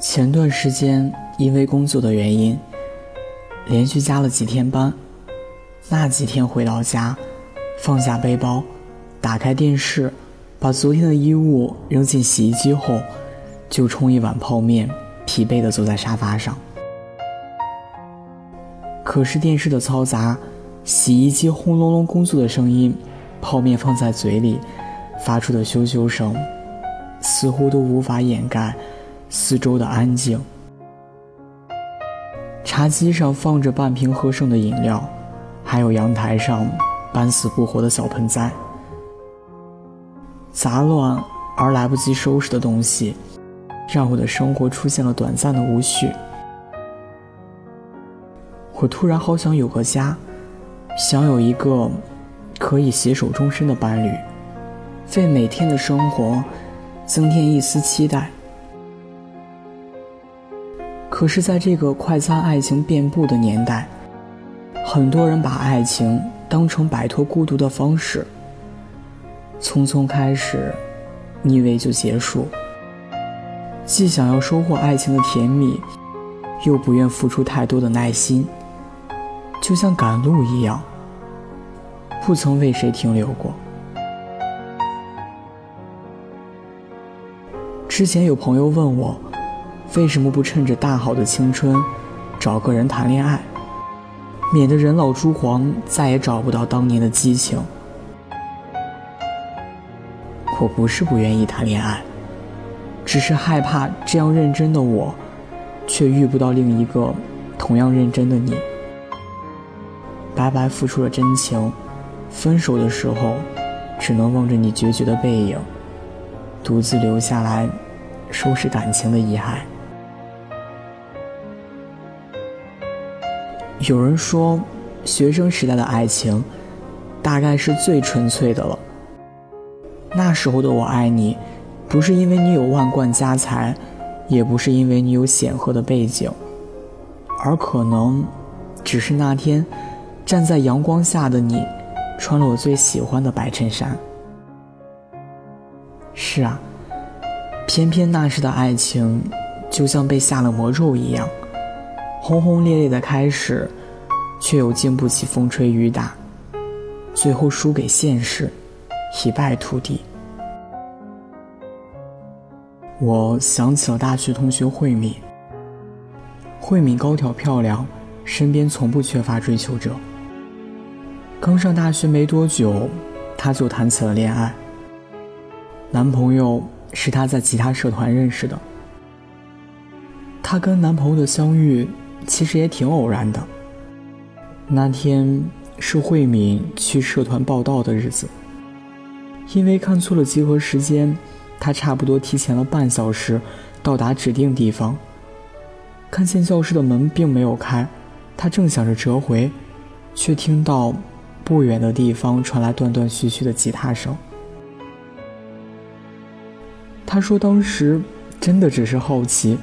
前段时间因为工作的原因，连续加了几天班。那几天回到家，放下背包，打开电视，把昨天的衣物扔进洗衣机后，就冲一碗泡面，疲惫地坐在沙发上。可是电视的嘈杂，洗衣机轰隆隆工作的声音，泡面放在嘴里发出的咻咻声，似乎都无法掩盖。四周的安静，茶几上放着半瓶喝剩的饮料，还有阳台上半死不活的小盆栽。杂乱而来不及收拾的东西，让我的生活出现了短暂的无序。我突然好想有个家，想有一个可以携手终身的伴侣，为每天的生活增添一丝期待。可是，在这个快餐爱情遍布的年代，很多人把爱情当成摆脱孤独的方式。匆匆开始，腻味就结束。既想要收获爱情的甜蜜，又不愿付出太多的耐心，就像赶路一样，不曾为谁停留过。之前有朋友问我。为什么不趁着大好的青春，找个人谈恋爱，免得人老珠黄，再也找不到当年的激情？我不是不愿意谈恋爱，只是害怕这样认真的我，却遇不到另一个同样认真的你，白白付出了真情，分手的时候，只能望着你决绝的背影，独自留下来，收拾感情的遗骸。有人说，学生时代的爱情，大概是最纯粹的了。那时候的我爱你，不是因为你有万贯家财，也不是因为你有显赫的背景，而可能，只是那天，站在阳光下的你，穿了我最喜欢的白衬衫。是啊，偏偏那时的爱情，就像被下了魔咒一样。轰轰烈烈的开始，却又经不起风吹雨打，最后输给现实，一败涂地。我想起了大学同学慧敏。慧敏高挑漂亮，身边从不缺乏追求者。刚上大学没多久，她就谈起了恋爱。男朋友是她在吉他社团认识的。她跟男朋友的相遇。其实也挺偶然的。那天是慧敏去社团报道的日子，因为看错了集合时间，她差不多提前了半小时到达指定地方。看见教室的门并没有开，她正想着折回，却听到不远的地方传来断断续续的吉他声。她说当时真的只是好奇。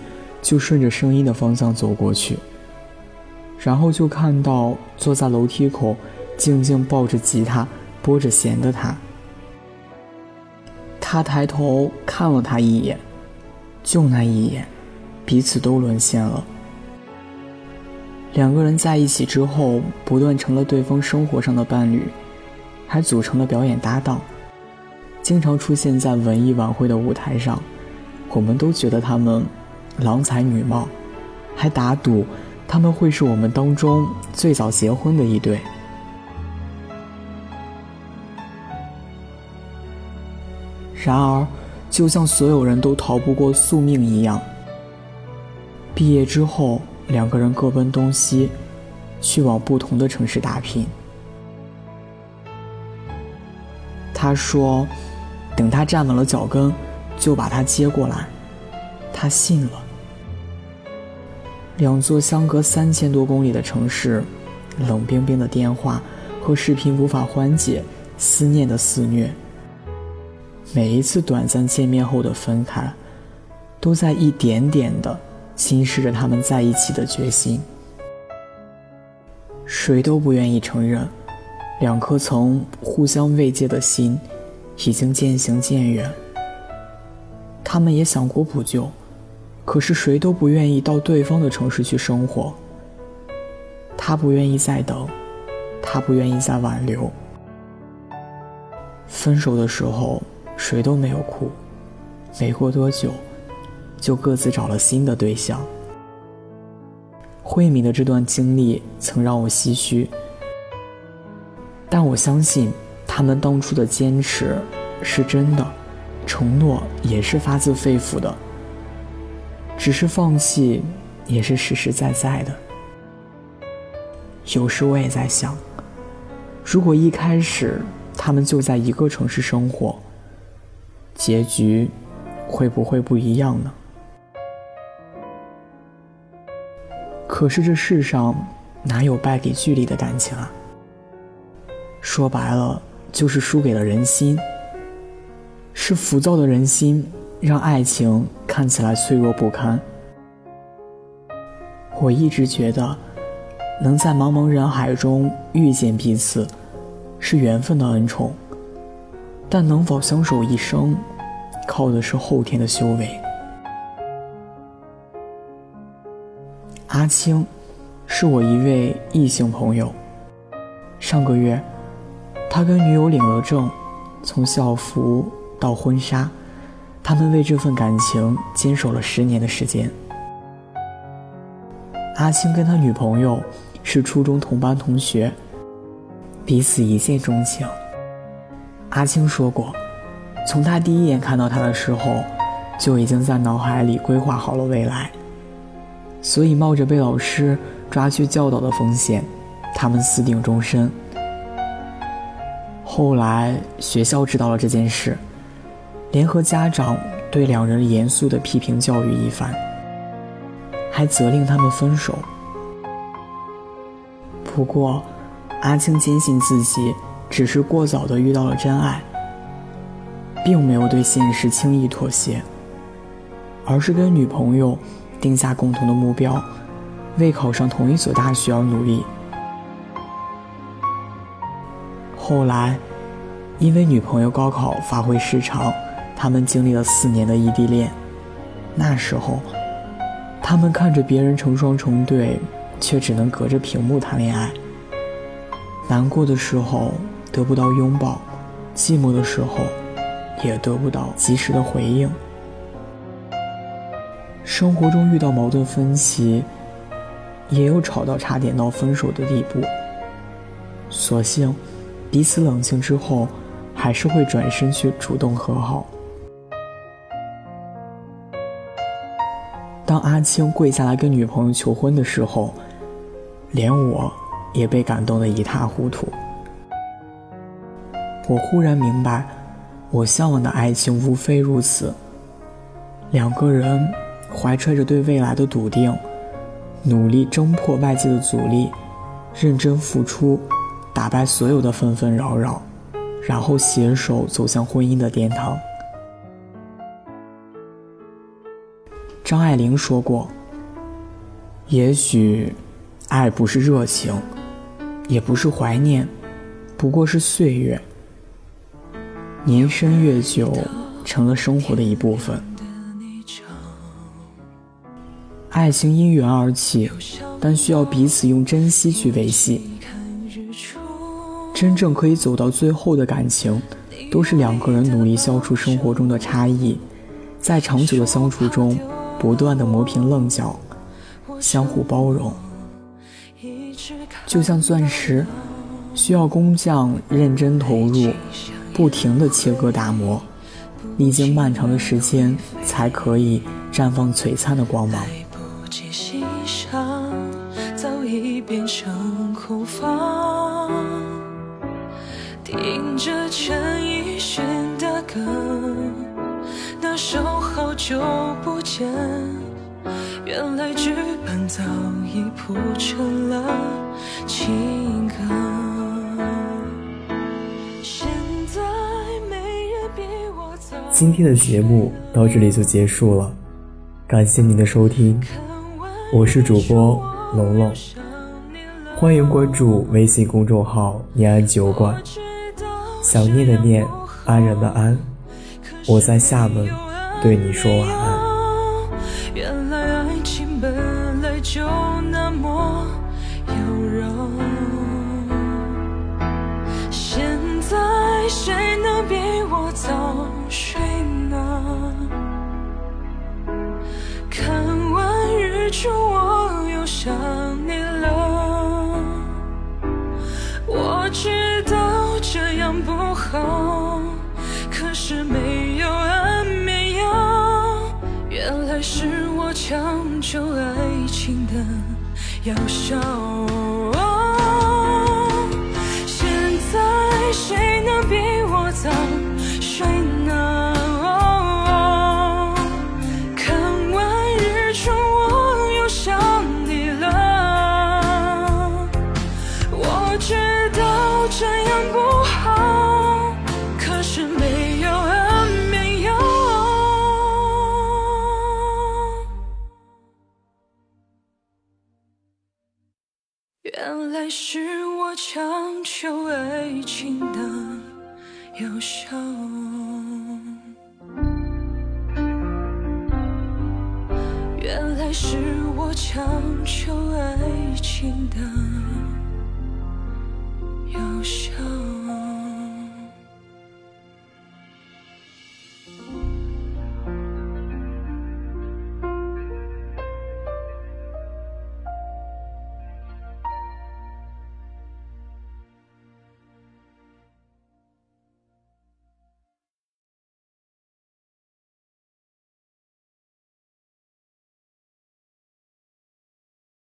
就顺着声音的方向走过去，然后就看到坐在楼梯口，静静抱着吉他，拨着弦的他。他抬头看了他一眼，就那一眼，彼此都沦陷了。两个人在一起之后，不断成了对方生活上的伴侣，还组成了表演搭档，经常出现在文艺晚会的舞台上。我们都觉得他们。郎才女貌，还打赌他们会是我们当中最早结婚的一对。然而，就像所有人都逃不过宿命一样，毕业之后，两个人各奔东西，去往不同的城市打拼。他说：“等他站稳了脚跟，就把他接过来。”他信了。两座相隔三千多公里的城市，冷冰冰的电话和视频无法缓解思念的肆虐。每一次短暂见面后的分开，都在一点点的侵蚀着他们在一起的决心。谁都不愿意承认，两颗曾互相慰藉的心，已经渐行渐远。他们也想过补救。可是谁都不愿意到对方的城市去生活。他不愿意再等，他不愿意再挽留。分手的时候，谁都没有哭，没过多久，就各自找了新的对象。慧敏的这段经历曾让我唏嘘，但我相信他们当初的坚持是真的，承诺也是发自肺腑的，只是放弃也是实实在在的。有时我也在想，如果一开始他们就在一个城市生活，结局会不会不一样呢？可是这世上哪有败给距离的感情啊？说白了，就是输给了人心。是浮躁的人心，让爱情看起来脆弱不堪。我一直觉得。能在茫茫人海中遇见彼此，是缘分的恩宠。但能否相守一生，靠的是后天的修为。阿青，是我一位异性朋友。上个月，他跟女友领了证，从校服到婚纱，他们为这份感情坚守了十年的时间。阿青跟他女朋友。是初中同班同学，彼此一见钟情。阿青说过，从他第一眼看到他的时候，就已经在脑海里规划好了未来。所以冒着被老师抓去教导的风险，他们私定终身。后来学校知道了这件事，联合家长对两人严肃的批评教育一番，还责令他们分手。不过，阿青坚信自己只是过早的遇到了真爱，并没有对现实轻易妥协，而是跟女朋友定下共同的目标，为考上同一所大学而努力。后来，因为女朋友高考发挥失常，他们经历了四年的异地恋。那时候，他们看着别人成双成对。却只能隔着屏幕谈恋爱。难过的时候得不到拥抱，寂寞的时候也得不到及时的回应。生活中遇到矛盾分歧，也有吵到差点闹分手的地步。所幸，彼此冷静之后，还是会转身去主动和好。当阿青跪下来跟女朋友求婚的时候。连我也被感动得一塌糊涂。我忽然明白，我向往的爱情无非如此：两个人怀揣着对未来的笃定，努力挣破外界的阻力，认真付出，打败所有的纷纷扰扰，然后携手走向婚姻的殿堂。张爱玲说过：“也许。”爱不是热情，也不是怀念，不过是岁月。年深月久，成了生活的一部分。爱情因缘而起，但需要彼此用珍惜去维系。真正可以走到最后的感情，都是两个人努力消除生活中的差异，在长久的相处中，不断的磨平棱角，相互包容。就像钻石，需要工匠认真投入，不停的切割打磨，历经漫长的时间，才可以绽放璀璨的光芒。听着陈奕迅久不见，原来剧本早已铺成了。情歌。今天的节目到这里就结束了，感谢您的收听，我是主播龙龙，欢迎关注微信公众号“念安酒馆”，想念的念，安然的安，我在厦门对你说晚安。就那么妖娆。现在谁能比我早睡呢？看完日出，我又想你了。我知道这样不好，强求爱情的药效。原来是我强求爱情的药效。原来是我强求爱情的药效。